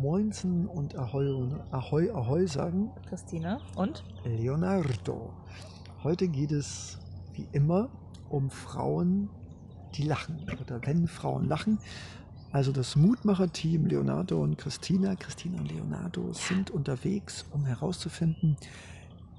Moinsen und Ahoi, Ahoi, Ahoi sagen. Christine und? Leonardo. Heute geht es wie immer um Frauen, die lachen oder wenn Frauen lachen. Also das Mutmacher-Team Leonardo und Christina, Christina und Leonardo sind unterwegs, um herauszufinden,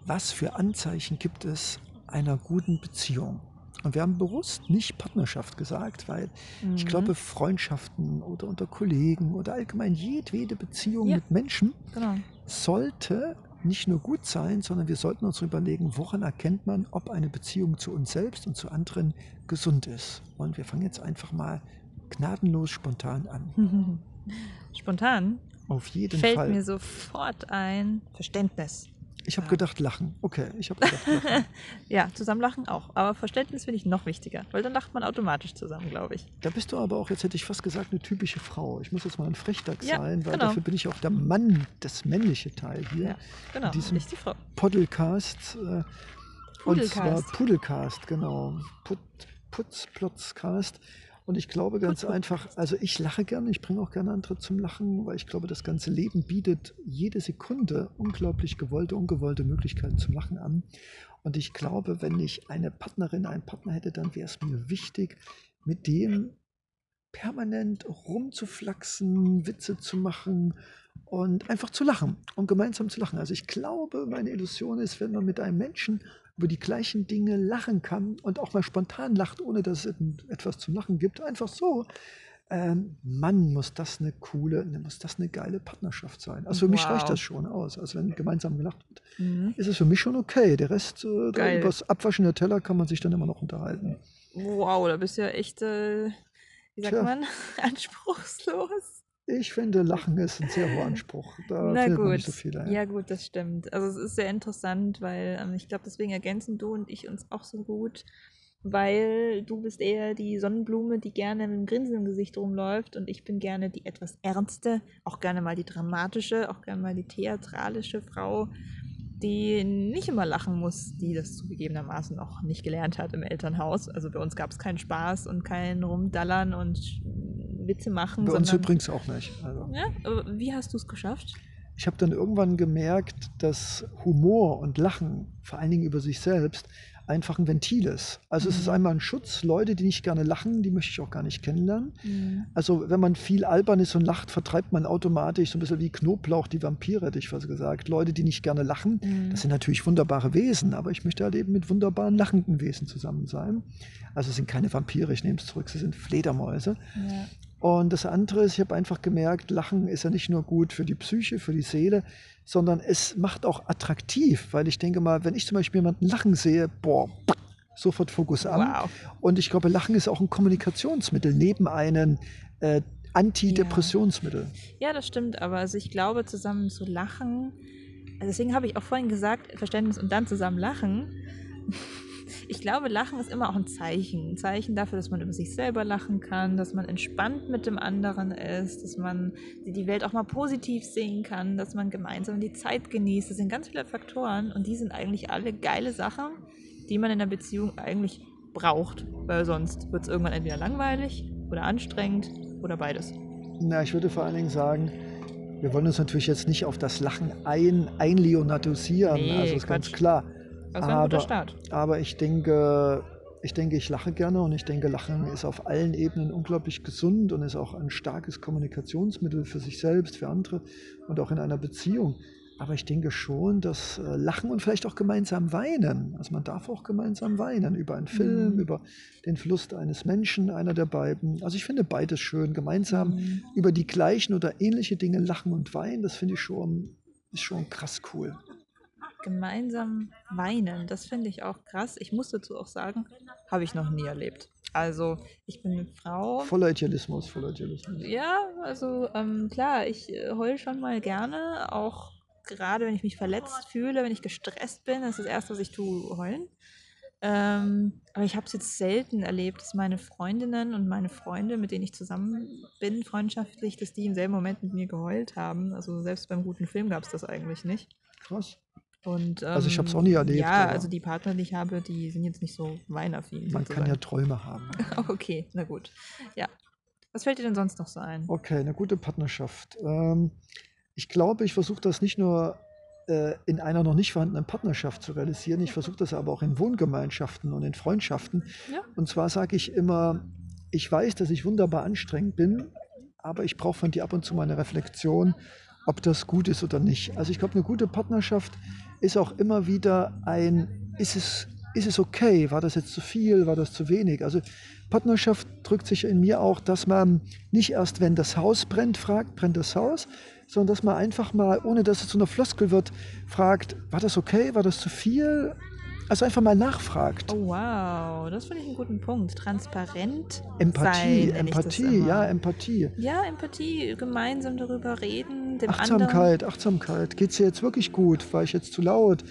was für Anzeichen gibt es einer guten Beziehung. Und wir haben bewusst nicht Partnerschaft gesagt, weil mhm. ich glaube, Freundschaften oder unter Kollegen oder allgemein jedwede Beziehung ja. mit Menschen genau. sollte nicht nur gut sein, sondern wir sollten uns überlegen, woran erkennt man, ob eine Beziehung zu uns selbst und zu anderen gesund ist. Und wir fangen jetzt einfach mal gnadenlos spontan an. Spontan? Auf jeden Fällt Fall. Fällt mir sofort ein Verständnis. Ich habe ja. gedacht, lachen. Okay, ich habe gedacht, lachen. ja, zusammen lachen auch. Aber Verständnis finde ich noch wichtiger, weil dann lacht man automatisch zusammen, glaube ich. Da bist du aber auch, jetzt hätte ich fast gesagt, eine typische Frau. Ich muss jetzt mal ein Frechdachs ja, sein, weil genau. dafür bin ich auch der Mann, das männliche Teil hier. Ja, genau, nicht die Frau. Podcast. Äh, Pudelcast. Und zwar Pudelcast, genau. Put, Putzplotzcast. Und ich glaube ganz einfach, also ich lache gerne, ich bringe auch gerne andere zum Lachen, weil ich glaube, das ganze Leben bietet jede Sekunde unglaublich gewollte, ungewollte Möglichkeiten zum Lachen an. Und ich glaube, wenn ich eine Partnerin, einen Partner hätte, dann wäre es mir wichtig, mit dem permanent rumzuflaxen, Witze zu machen und einfach zu lachen und gemeinsam zu lachen. Also ich glaube, meine Illusion ist, wenn man mit einem Menschen über die gleichen Dinge lachen kann und auch mal spontan lacht, ohne dass es etwas zum Lachen gibt. Einfach so. Ähm, Mann, muss das eine coole, muss das eine geile Partnerschaft sein. Also für wow. mich reicht das schon aus. Also wenn gemeinsam gelacht wird, mhm. ist es für mich schon okay. Der Rest, äh, über das Abwaschen der Teller kann man sich dann immer noch unterhalten. Wow, da bist du ja echt, äh, wie sagt Tja. man, anspruchslos. Ich finde, Lachen ist ein sehr hoher Anspruch. Da Na gut. nicht so viel ein. Ja, gut, das stimmt. Also es ist sehr interessant, weil ähm, ich glaube, deswegen ergänzen du und ich uns auch so gut, weil du bist eher die Sonnenblume, die gerne mit einem Grinsen im Gesicht rumläuft und ich bin gerne die etwas ernste, auch gerne mal die dramatische, auch gerne mal die theatralische Frau, die nicht immer lachen muss, die das zugegebenermaßen auch nicht gelernt hat im Elternhaus. Also bei uns gab es keinen Spaß und kein Rumdallern und Witze machen. Bei uns übrigens auch nicht. Also. Ja, wie hast du es geschafft? Ich habe dann irgendwann gemerkt, dass Humor und Lachen, vor allen Dingen über sich selbst, einfach ein Ventil ist. Also mhm. es ist mhm. einmal ein Schutz. Leute, die nicht gerne lachen, die möchte ich auch gar nicht kennenlernen. Mhm. Also wenn man viel albern ist und lacht, vertreibt man automatisch so ein bisschen wie Knoblauch die Vampire, hätte ich fast gesagt. Leute, die nicht gerne lachen, mhm. das sind natürlich wunderbare Wesen, aber ich möchte halt eben mit wunderbaren lachenden Wesen zusammen sein. Also es sind keine Vampire, ich nehme es zurück, sie sind Fledermäuse. Ja. Und das andere ist, ich habe einfach gemerkt, Lachen ist ja nicht nur gut für die Psyche, für die Seele, sondern es macht auch attraktiv, weil ich denke mal, wenn ich zum Beispiel jemanden lachen sehe, boah, sofort Fokus an. Wow. Und ich glaube, Lachen ist auch ein Kommunikationsmittel neben einem äh, Antidepressionsmittel. Ja. ja, das stimmt, aber also ich glaube, zusammen zu lachen, also deswegen habe ich auch vorhin gesagt, Verständnis und dann zusammen lachen ich glaube, Lachen ist immer auch ein Zeichen. Ein Zeichen dafür, dass man über sich selber lachen kann, dass man entspannt mit dem anderen ist, dass man die Welt auch mal positiv sehen kann, dass man gemeinsam die Zeit genießt. Das sind ganz viele Faktoren und die sind eigentlich alle geile Sachen, die man in einer Beziehung eigentlich braucht, weil sonst wird es irgendwann entweder langweilig oder anstrengend oder beides. Na, ich würde vor allen Dingen sagen, wir wollen uns natürlich jetzt nicht auf das Lachen ein, einleonatisieren, nee, also ist Quatsch. ganz klar. Wäre ein guter Start. Aber ich denke, ich denke, ich lache gerne und ich denke, Lachen ist auf allen Ebenen unglaublich gesund und ist auch ein starkes Kommunikationsmittel für sich selbst, für andere und auch in einer Beziehung. Aber ich denke schon, dass äh, Lachen und vielleicht auch gemeinsam weinen, also man darf auch gemeinsam weinen über einen Film, mhm. über den Verlust eines Menschen, einer der beiden. Also ich finde beides schön, gemeinsam mhm. über die gleichen oder ähnliche Dinge lachen und weinen, das finde ich schon, ist schon krass cool gemeinsam weinen. Das finde ich auch krass. Ich muss dazu auch sagen, habe ich noch nie erlebt. Also ich bin eine Frau. Voller Idealismus, voller Idealismus. Ja, also ähm, klar, ich äh, heule schon mal gerne, auch gerade wenn ich mich verletzt fühle, wenn ich gestresst bin, das ist das Erste, was ich tue, heulen. Ähm, aber ich habe es jetzt selten erlebt, dass meine Freundinnen und meine Freunde, mit denen ich zusammen bin, freundschaftlich, dass die im selben Moment mit mir geheult haben. Also selbst beim guten Film gab es das eigentlich nicht. Krass. Und, ähm, also ich habe es auch nie erlebt. Ja, also die Partner, die ich habe, die sind jetzt nicht so weinaffin. Man kann ja Träume haben. okay, na gut. Ja. Was fällt dir denn sonst noch so ein? Okay, eine gute Partnerschaft. Ähm, ich glaube, ich versuche das nicht nur äh, in einer noch nicht vorhandenen Partnerschaft zu realisieren, ich versuche das aber auch in Wohngemeinschaften und in Freundschaften. Ja. Und zwar sage ich immer, ich weiß, dass ich wunderbar anstrengend bin, aber ich brauche von dir ab und zu mal eine Reflexion, ob das gut ist oder nicht. Also ich glaube, eine gute Partnerschaft ist auch immer wieder ein, ist es, ist es okay? War das jetzt zu viel? War das zu wenig? Also Partnerschaft drückt sich in mir auch, dass man nicht erst, wenn das Haus brennt, fragt, brennt das Haus, sondern dass man einfach mal, ohne dass es zu einer Floskel wird, fragt, war das okay? War das zu viel? Also einfach mal nachfragt. Oh wow, das finde ich einen guten Punkt. Transparent Empathie, sein, ich Empathie, ja, Empathie. Ja, Empathie, gemeinsam darüber reden, dem anderen. Achtsamkeit, Achtsamkeit. Geht's dir jetzt wirklich gut? War ich jetzt zu laut?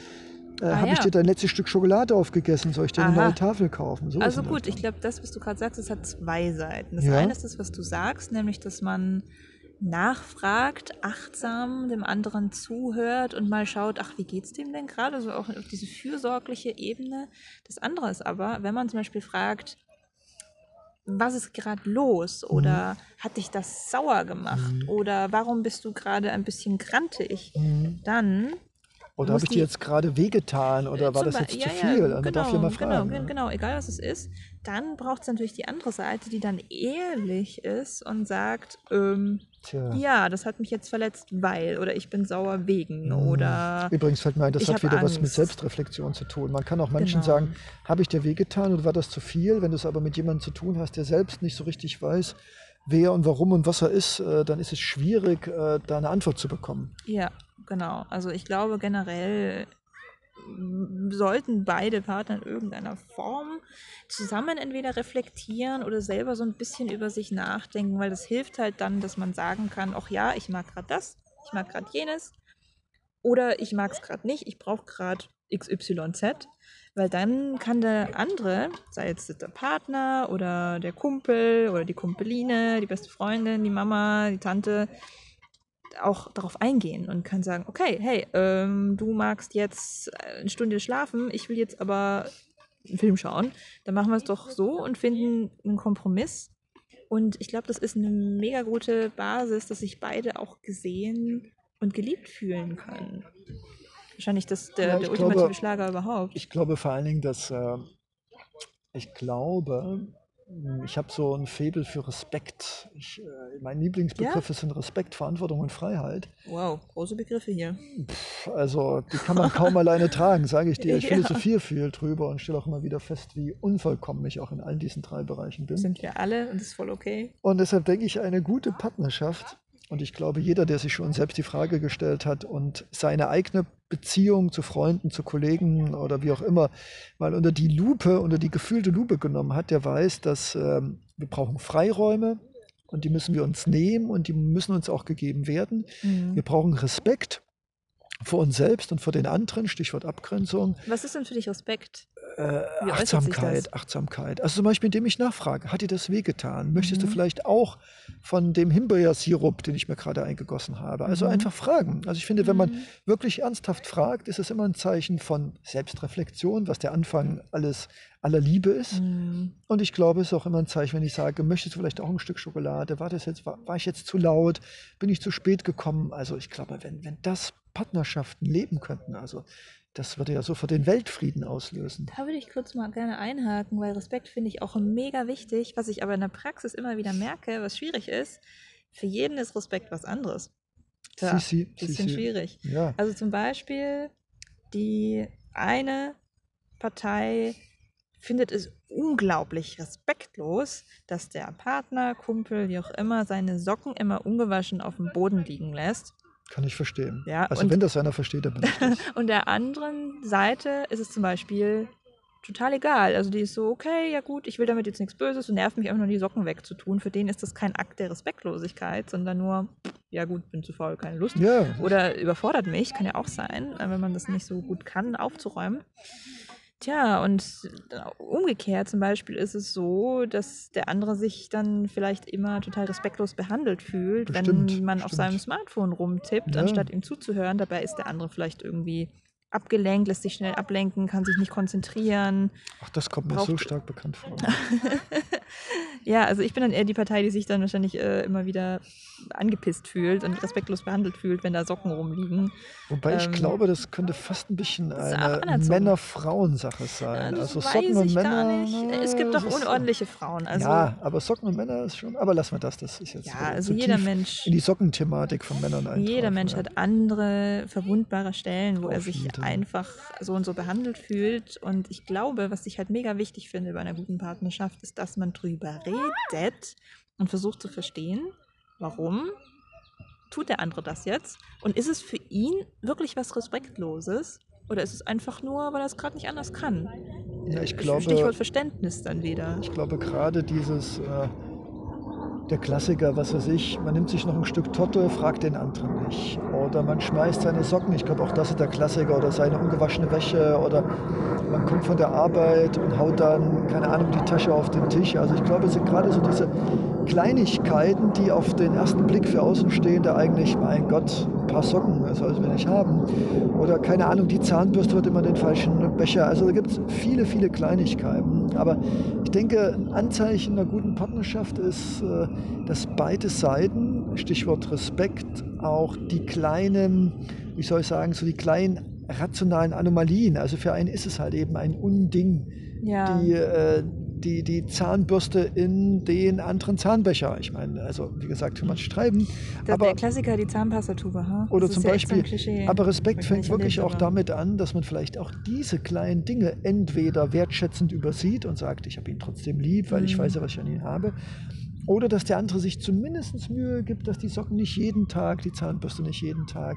Äh, Ah, Habe ich ja. dir dein letztes Stück Schokolade aufgegessen? Soll ich dir eine Aha. neue Tafel kaufen? So Also gut, ich glaube, das, was du gerade sagst, das hat zwei Seiten. Das Ja. eine ist das, was du sagst, nämlich, dass man nachfragt, achtsam dem anderen zuhört und mal schaut, ach, wie geht's dem denn gerade? So auch auf diese fürsorgliche Ebene. Das andere ist aber, wenn man zum Beispiel fragt, was ist gerade los? Oder hat dich das sauer gemacht? Mhm. Oder warum bist du gerade ein bisschen grantig? Mhm. Dann Oder muss habe ich dir die- jetzt gerade wehgetan oder war Zum das jetzt ja, zu ja, viel? Also man darf ja mal genau, fragen. Genau, ne? genau, egal was es ist. Dann braucht es natürlich die andere Seite, die dann ehrlich ist und sagt, ähm, ja, das hat mich jetzt verletzt, weil oder ich bin sauer wegen Mhm. oder Übrigens fällt mir ein, das hat wieder was mit Angst. Selbstreflexion zu tun. Man kann auch Menschen Genau. sagen, habe ich dir wehgetan oder war das zu viel? Wenn du es aber mit jemandem zu tun hast, der selbst nicht so richtig weiß, wer und warum und was er ist, äh, dann ist es schwierig, äh, da eine Antwort zu bekommen. ja, genau. Also ich glaube generell sollten beide Partner in irgendeiner Form zusammen entweder reflektieren oder selber so ein bisschen über sich nachdenken, weil das hilft halt dann, dass man sagen kann, ach ja, ich mag gerade das, ich mag gerade jenes oder ich mag es gerade nicht, ich brauche gerade XYZ, weil dann kann der andere, sei jetzt der Partner oder der Kumpel oder die Kumpeline, die beste Freundin, die Mama, die Tante, auch darauf eingehen und kann sagen, okay, hey, ähm, du magst jetzt äh, eine Stunde schlafen, ich will jetzt aber einen Film schauen, dann machen wir es doch so und finden einen Kompromiss. Und ich glaube, das ist eine mega gute Basis, dass sich beide auch gesehen und geliebt fühlen können. Wahrscheinlich das der, Ja, der ultimative glaube- Schlager überhaupt. Ich glaube vor allen Dingen, dass äh, ich glaube, ich habe so ein Faible für Respekt. Ich, äh, mein Lieblingsbegriff sind Respekt, Verantwortung und Freiheit. Wow, große Begriffe hier. Pff, Also die kann man kaum alleine tragen, sage ich dir. Ich Ja. philosophiere viel drüber und stelle auch immer wieder fest, wie unvollkommen ich auch in all diesen drei Bereichen bin. Sind wir alle und das ist voll okay. Und deshalb denke ich, eine gute Partnerschaft, und ich glaube, jeder, der sich schon selbst die Frage gestellt hat und seine eigene Beziehung zu Freunden, zu Kollegen oder wie auch immer mal unter die Lupe, unter die gefühlte Lupe genommen hat, der weiß, dass ähm, wir brauchen Freiräume und die müssen wir uns nehmen und die müssen uns auch gegeben werden. Mhm. Wir brauchen Respekt vor uns selbst und vor den anderen, Stichwort Abgrenzung. Was ist denn für dich Respekt? Äh? Achtsamkeit, Achtsamkeit. Also zum Beispiel, indem ich nachfrage, hat dir das wehgetan? Möchtest du Mhm. vielleicht auch von dem Himbeersirup, den ich mir gerade eingegossen habe? Also Mhm. einfach fragen. Also ich finde, wenn man Mhm. wirklich ernsthaft fragt, ist es immer ein Zeichen von Selbstreflexion, was der Anfang alles aller Liebe ist. Mhm. Und ich glaube, es ist auch immer ein Zeichen, wenn ich sage, möchtest du vielleicht auch ein Stück Schokolade? War das jetzt, war, war ich jetzt zu laut? Bin ich zu spät gekommen? Also ich glaube, wenn, wenn das Partnerschaften leben könnten, also das würde ja sofort den Weltfrieden auslösen. Da würde ich kurz mal gerne einhaken, weil Respekt finde ich auch mega wichtig. Was ich aber in der Praxis immer wieder merke, was schwierig ist, für jeden ist Respekt was anderes. Tja, Sisi, bisschen Sisi. schwierig. Ja, Also zum Beispiel, die eine Partei findet es unglaublich respektlos, dass der Partner, Kumpel, wie auch immer, seine Socken immer ungewaschen auf dem Boden liegen lässt. Kann ich verstehen. Ja, also und- wenn das einer versteht, dann bin ich das. Und der anderen Seite ist es zum Beispiel total egal. Also die ist so, okay, ja gut, ich will damit jetzt nichts Böses und nervt mich einfach nur die Socken wegzutun. Für den ist das kein Akt der Respektlosigkeit, sondern nur, ja gut, bin zu faul, keine Lust. Ja, Oder überfordert mich, kann ja auch sein, äh, wenn man das nicht so gut kann, aufzuräumen. Tja, und äh, umgekehrt zum Beispiel ist es so, dass der andere sich dann vielleicht immer total respektlos behandelt fühlt, Bestimmt, wenn man auf bestimmt. seinem Smartphone rumtippt, Ja. anstatt ihm zuzuhören. Dabei ist der andere vielleicht irgendwie abgelenkt, lässt sich schnell ablenken, kann sich nicht konzentrieren. ach, das kommt mir so stark bekannt vor. Ja, also ich bin dann eher die Partei, die sich dann wahrscheinlich äh, immer wieder angepisst fühlt und respektlos behandelt fühlt, wenn da Socken rumliegen. Wobei ich Ähm, glaube, das könnte fast ein bisschen eine. Männer-Frauen-Sache Ja, sein. das also Socken und ich Männer. gar nicht. Es gibt doch unordentliche Frauen. Also, ja, aber Socken und Männer ist schon. Aber lassen wir das. Das ist jetzt ja, also jeder Mensch. in die Sockenthematik von Männern eintauchen, Jeder Mensch ja. hat andere verwundbare Stellen, wo er Auf sich jeden. einfach so und so behandelt fühlt. Und ich glaube, was ich halt mega wichtig finde bei einer guten Partnerschaft, ist, dass man drüber redet und versucht zu verstehen, warum tut der andere das jetzt? Und ist es für ihn wirklich was Respektloses? Oder ist es einfach nur, weil er es gerade nicht anders kann? Ja, ich glaube, Stichwort Verständnis dann wieder. ich glaube gerade dieses, äh, der Klassiker, was weiß ich, man nimmt sich noch ein Stück Torte, fragt den anderen nicht. Oder man schmeißt seine Socken, ich glaube auch das ist der Klassiker, oder seine ungewaschene Wäsche, oder man kommt von der Arbeit und haut dann, keine Ahnung, die Tasche auf den Tisch. Also ich glaube, es sind gerade so diese Kleinigkeiten, die auf den ersten Blick für Außenstehende eigentlich, mein Gott, paar Socken, das sollten wir nicht haben. Oder keine Ahnung, die Zahnbürste hat immer den falschen Becher. Also da gibt es viele, viele Kleinigkeiten. Aber ich denke, ein Anzeichen einer guten Partnerschaft ist, äh, dass beide Seiten, Stichwort Respekt, auch die kleinen, wie soll ich sagen, so die kleinen rationalen Anomalien, also für einen ist es halt eben ein Unding, Ja. die, äh, die, die Zahnbürste in den anderen Zahnbecher. Ich meine, also wie gesagt, kann man streiten. Der, aber der Klassiker, die Zahnpastatube, ha? Oder Das zum so Beispiel, Klischee. aber Respekt ich fängt wirklich auch damit an, dass man vielleicht auch diese kleinen Dinge entweder wertschätzend übersieht und sagt, ich habe ihn trotzdem lieb, weil ich Mhm. weiß ja, was ich an ihn habe. Oder dass der andere sich zumindest Mühe gibt, dass die Socken nicht jeden Tag, die Zahnbürste nicht jeden Tag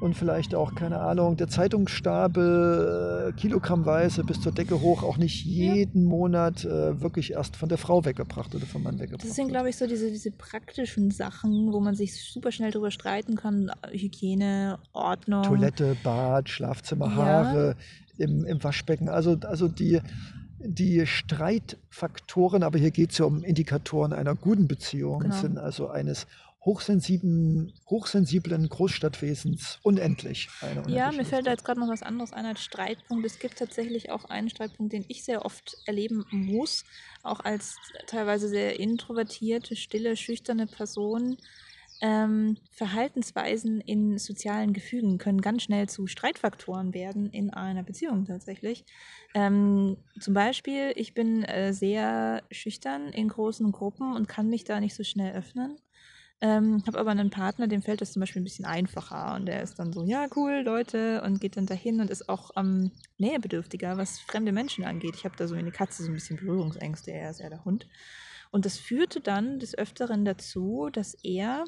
und vielleicht auch, keine Ahnung, der Zeitungsstapel äh, kilogrammweise bis zur Decke hoch auch nicht Ja. jeden Monat äh, wirklich erst von der Frau weggebracht oder vom Mann weggebracht Das sind, glaube ich, so diese, diese praktischen Sachen, wo man sich super schnell drüber streiten kann. Hygiene, Ordnung. Toilette, Bad, Schlafzimmer, Ja. Haare im, im Waschbecken. Also, also die, die Streitfaktoren, aber hier geht es ja um Indikatoren einer guten Beziehung, Genau. sind also eines hochsensiblen, hochsensiblen Großstadtwesens unendlich. Eine Ja, mir fällt da jetzt gerade noch was anderes ein als Streitpunkt. Es gibt tatsächlich auch einen Streitpunkt, den ich sehr oft erleben muss, auch als teilweise sehr introvertierte, stille, schüchterne Person. Ähm, Verhaltensweisen in sozialen Gefügen können ganz schnell zu Streitfaktoren werden in einer Beziehung tatsächlich. Ähm, zum Beispiel, ich bin äh, sehr schüchtern in großen Gruppen und kann mich da nicht so schnell öffnen. Ähm, habe aber einen Partner, dem fällt das zum Beispiel ein bisschen einfacher und der ist dann so, ja, cool, Leute, und geht dann dahin und ist auch ähm, näherbedürftiger, was fremde Menschen angeht. Ich habe da so eine Katze so ein bisschen Berührungsängste, er ist eher der Hund. Und das führte dann des Öfteren dazu, dass er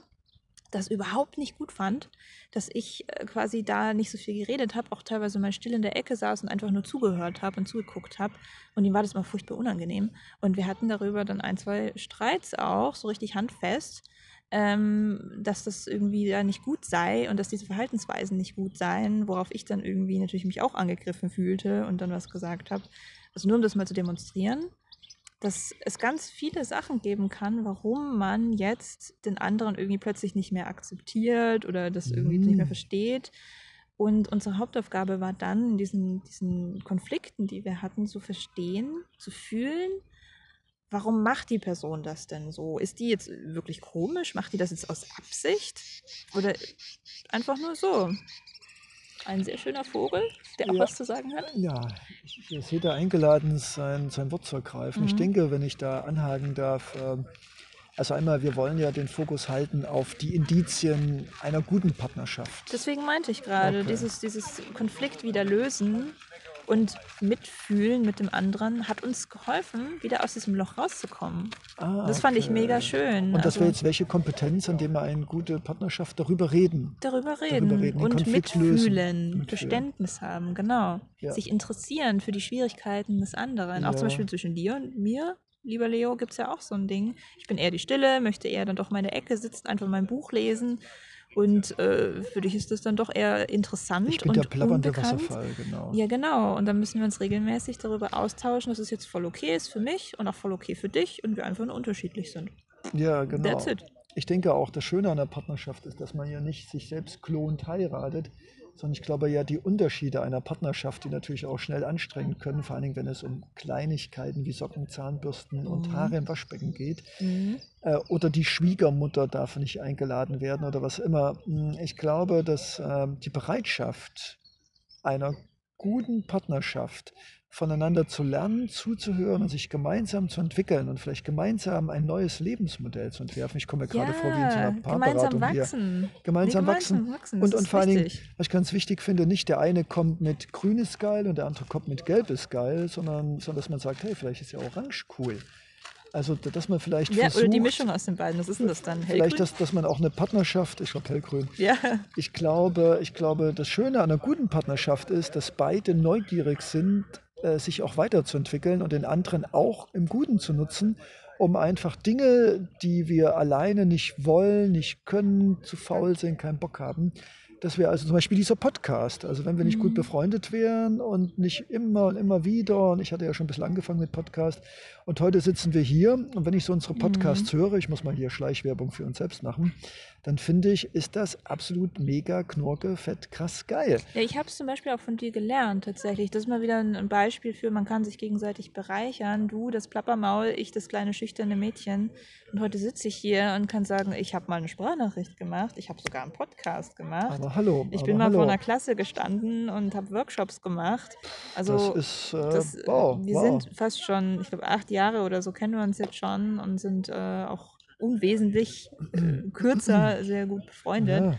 das überhaupt nicht gut fand, dass ich äh, quasi da nicht so viel geredet habe, auch teilweise mal still in der Ecke saß und einfach nur zugehört habe und zugeguckt habe. Und ihm war das mal furchtbar unangenehm. Und wir hatten darüber dann ein, zwei Streits auch, so richtig handfest, ähm, dass das irgendwie da nicht gut sei und dass diese Verhaltensweisen nicht gut seien, worauf ich dann irgendwie natürlich mich auch angegriffen fühlte und dann was gesagt habe. Also nur um das mal zu demonstrieren, dass es ganz viele Sachen geben kann, warum man jetzt den anderen irgendwie plötzlich nicht mehr akzeptiert oder das irgendwie nicht mehr Mhm. versteht. Und unsere Hauptaufgabe war dann, in diesen, diesen Konflikten, die wir hatten, zu verstehen, zu fühlen, warum macht die Person das denn so? Ist die jetzt wirklich komisch? Macht die das jetzt aus Absicht? Oder einfach nur so? Ein sehr schöner Vogel, der auch Ja. was zu sagen hat. Ja, ich, ich sehe da eingeladen, sein, sein Wort zu ergreifen. Ich Mhm. denke, wenn ich da anhaken darf, ähm, also einmal, wir wollen ja den Fokus halten auf die Indizien einer guten Partnerschaft. Deswegen meinte ich gerade, Okay. dieses, dieses Konflikt wieder lösen und mitfühlen mit dem anderen hat uns geholfen, wieder aus diesem Loch rauszukommen. Ah, Das fand ich mega schön. Und das wäre Also, jetzt welche Kompetenz, an dem wir eine gute Partnerschaft darüber reden? darüber reden, reden, den und mitfühlen, Mitfühlen. Verständnis haben, genau. Ja. Sich interessieren für die Schwierigkeiten des anderen. Auch zum Ja. Beispiel zwischen dir und mir, lieber Leo, gibt es ja auch so ein Ding. Ich bin eher die Stille, möchte eher dann doch mal in der Ecke sitzen, einfach mein Buch lesen. Und äh, für dich ist das dann doch eher interessant Ich bin und der plappernde unbekannt. Wasserfall, genau. Ja, genau. Und dann müssen wir uns regelmäßig darüber austauschen, dass es jetzt voll okay ist für mich und auch voll okay für dich und wir einfach nur unterschiedlich sind. Ja, genau. That's it. ich denke auch, das Schöne an der Partnerschaft ist, dass man ja nicht sich selbst klont heiratet, sondern ich glaube ja die Unterschiede einer Partnerschaft, die natürlich auch schnell anstrengend können, vor allen Dingen, wenn es um Kleinigkeiten wie Socken, Zahnbürsten und Mhm. Haare im Waschbecken geht, Mhm. äh, oder die Schwiegermutter darf nicht eingeladen werden oder was immer. Hm, Ich glaube, dass ähm, die Bereitschaft einer guten Partnerschaft voneinander zu lernen, zuzuhören und sich gemeinsam zu entwickeln und vielleicht gemeinsam ein neues Lebensmodell zu entwerfen. Ich komme mir gerade vor wie in so Ja, einer gemeinsam Paarberatung hier. wachsen. Gemeinsam Nee, wachsen. gemeinsam wachsen. Und, und vor allen Dingen, was ich ganz wichtig finde, nicht der eine kommt mit grün ist geil und der andere kommt mit gelb ist geil, sondern, sondern dass man sagt, hey, vielleicht ist ja orange cool. Also, dass man vielleicht Ja, versucht, oder die Mischung aus den beiden. Was ist denn das dann? vielleicht, Hellgrün? dass, dass man auch eine Partnerschaft, ich glaube hellgrün, ja. ich glaube, ich glaube, das Schöne an einer guten Partnerschaft ist, dass beide neugierig sind, äh, sich auch weiterzuentwickeln und den anderen auch im Guten zu nutzen, um einfach Dinge, die wir alleine nicht wollen, nicht können, zu faul sind, keinen Bock haben, dass wir also zum Beispiel dieser Podcast, also wenn wir nicht gut Mhm. befreundet wären und nicht immer und immer wieder, und ich hatte ja schon ein bisschen angefangen mit Podcast, und heute sitzen wir hier und wenn ich so unsere Podcasts höre, ich muss mal hier Schleichwerbung für uns selbst machen, dann finde ich, ist das absolut mega, knorke, fett, krass geil. Ja, ich habe es zum Beispiel auch von dir gelernt, tatsächlich. Das ist mal wieder ein Beispiel für, man kann sich gegenseitig bereichern. Du, das Plappermaul, ich, das kleine schüchterne Mädchen. Und heute sitze ich hier und kann sagen, ich habe mal eine Sprachnachricht gemacht, ich habe sogar einen Podcast gemacht. Aber hallo. Ich aber bin mal hallo. vor einer Klasse gestanden und habe Workshops gemacht. Also das ist, äh, das, wow, wir wow. sind fast schon, ich glaube, acht Jahre oder so kennen wir uns jetzt schon und sind äh, auch unwesentlich äh, kürzer sehr gut befreundet. Ja.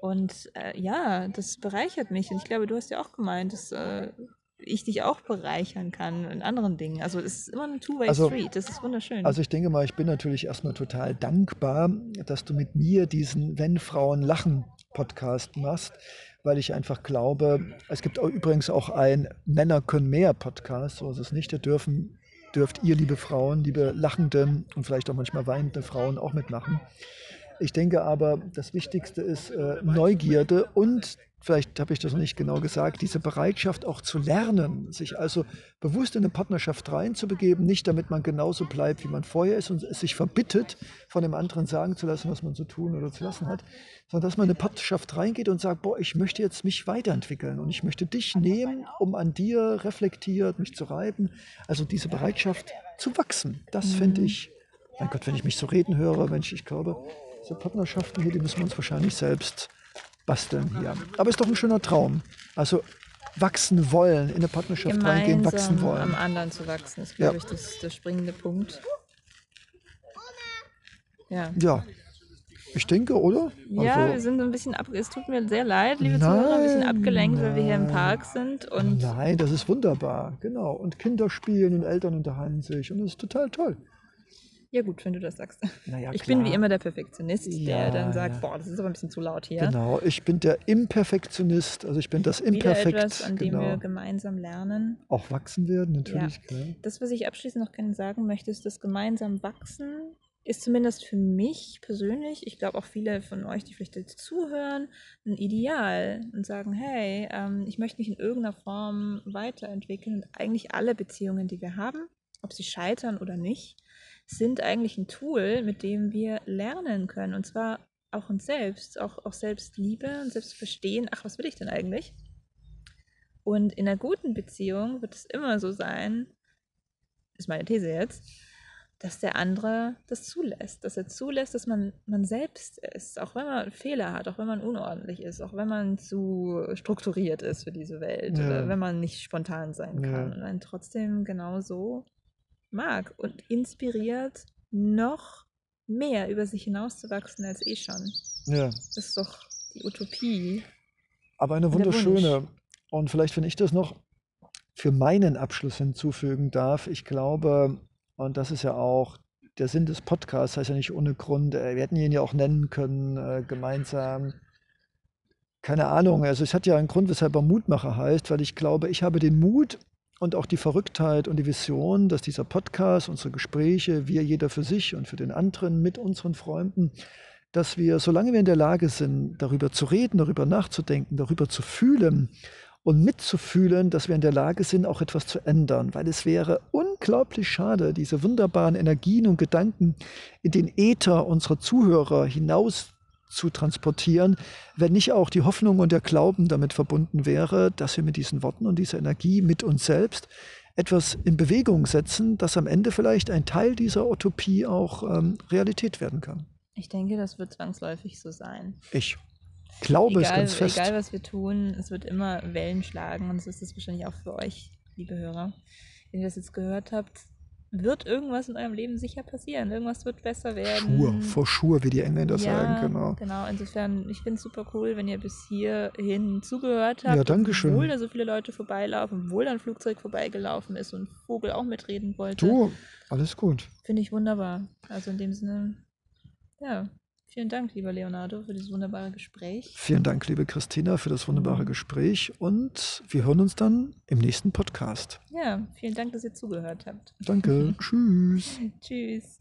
Und äh, ja, das bereichert mich. Und ich glaube, du hast ja auch gemeint, dass äh, ich dich auch bereichern kann in anderen Dingen. Also es ist immer eine Two-Way Also- Street. Das ist wunderschön. Also ich denke mal, ich bin natürlich erstmal total dankbar, dass du mit mir diesen Wenn Frauen lachen Podcast machst, weil ich einfach glaube, es gibt auch übrigens auch ein Männer können mehr Podcast, so ist es nicht, da dürfen dürft ihr, liebe Frauen, liebe lachende und vielleicht auch manchmal weinende Frauen auch mitmachen. Ich denke aber, das Wichtigste ist äh, Neugierde und, vielleicht habe ich das noch nicht genau gesagt, diese Bereitschaft auch zu lernen, sich also bewusst in eine Partnerschaft reinzubegeben, nicht damit man genauso bleibt, wie man vorher ist und es sich verbittet, von dem anderen sagen zu lassen, was man zu tun oder zu lassen hat, sondern dass man in eine Partnerschaft reingeht und sagt, boah, ich möchte jetzt mich weiterentwickeln und ich möchte dich nehmen, um an dir reflektiert mich zu reiben. Also diese Bereitschaft zu wachsen, das finde ich, mein Gott, wenn ich mich so reden höre, Mensch, ich glaube, diese Partnerschaften hier, die müssen wir uns wahrscheinlich selbst basteln hier. Aber ist doch ein schöner Traum. Also wachsen wollen, in eine Partnerschaft reingehen, wachsen Gemeinsam wollen. am anderen zu wachsen, ist, Ja. glaube ich, das, der springende Punkt. Ja. Ja, ich denke, oder? Ja, Also- wir sind ein bisschen ab. Es tut mir sehr leid, liebe Zuhörer, ein bisschen Nein, abgelenkt, weil wir hier im nein. Park sind. Und Nein, das ist wunderbar, genau. Und Kinder spielen und Eltern unterhalten sich und das ist total toll. Ja, gut, wenn du das sagst. Naja, ich bin wie immer der Perfektionist, Ja, der dann sagt, ja. boah, das ist aber ein bisschen zu laut hier. Genau, ich bin der Imperfektionist, also ich bin das Wieder Imperfekt. etwas, an dem wir genau. gemeinsam lernen. Auch wachsen werden, natürlich. klar. Das, was ich abschließend noch gerne sagen möchte, ist, das gemeinsam wachsen ist zumindest für mich persönlich, ich glaube auch viele von euch, die vielleicht jetzt zuhören, ein Ideal und sagen, hey, ähm, ich möchte mich in irgendeiner Form weiterentwickeln. Und eigentlich alle Beziehungen, die wir haben, ob sie scheitern oder nicht, sind eigentlich ein Tool, mit dem wir lernen können. Und zwar auch uns selbst, auch, auch Selbstliebe und Selbstverstehen. Ach, was will ich denn eigentlich? Und in einer guten Beziehung wird es immer so sein, ist meine These jetzt, dass der andere das zulässt, dass er zulässt, dass man man selbst ist, auch wenn man Fehler hat, auch wenn man unordentlich ist, auch wenn man zu strukturiert ist für diese Welt Ja. oder wenn man nicht spontan sein Ja. kann und einen trotzdem genauso mag und inspiriert, noch mehr über sich hinauszuwachsen als eh schon. Ja. Das ist doch die Utopie. Aber eine Und der wunderschöne. Und vielleicht, wenn ich das noch für meinen Abschluss hinzufügen darf, ich glaube, und das ist ja auch der Sinn des Podcasts, heißt ja nicht ohne Grund, äh, wir hätten ihn ja auch nennen können, äh, gemeinsam. Keine Ahnung, also es hat ja einen Grund, weshalb er Mutmacher heißt, weil ich glaube, ich habe den Mut und auch die Verrücktheit und die Vision, dass dieser Podcast, unsere Gespräche, wir jeder für sich und für den anderen mit unseren Freunden, dass wir, solange wir in der Lage sind, darüber zu reden, darüber nachzudenken, darüber zu fühlen und mitzufühlen, dass wir in der Lage sind, auch etwas zu ändern. Weil es wäre unglaublich schade, diese wunderbaren Energien und Gedanken in den Äther unserer Zuhörer hinaus zu transportieren, wenn nicht auch die Hoffnung und der Glauben damit verbunden wäre, dass wir mit diesen Worten und dieser Energie mit uns selbst etwas in Bewegung setzen, dass am Ende vielleicht ein Teil dieser Utopie auch ähm, Realität werden kann. Ich denke, das wird zwangsläufig so sein. Ich glaube egal, es ganz fest. Egal, was wir tun, es wird immer Wellen schlagen und so ist es wahrscheinlich auch für euch, liebe Hörer. Wenn ihr das jetzt gehört habt, wird irgendwas in eurem Leben sicher passieren. Irgendwas wird besser werden. Schur, vor Schur, wie die Engländer ja, sagen, genau. Genau, insofern, ich finde es super cool, wenn ihr bis hierhin zugehört habt. Ja, danke schön. Obwohl da so viele Leute vorbeilaufen, obwohl da ein Flugzeug vorbeigelaufen ist und ein Vogel auch mitreden wollte. Du, alles gut. Finde ich wunderbar. Also in dem Sinne, ja, vielen Dank, lieber Leonardo, für dieses wunderbare Gespräch. Vielen Dank, liebe Christina, für das wunderbare Gespräch und wir hören uns dann im nächsten Podcast. Ja, vielen Dank, dass ihr zugehört habt. Danke. Tschüss. Tschüss.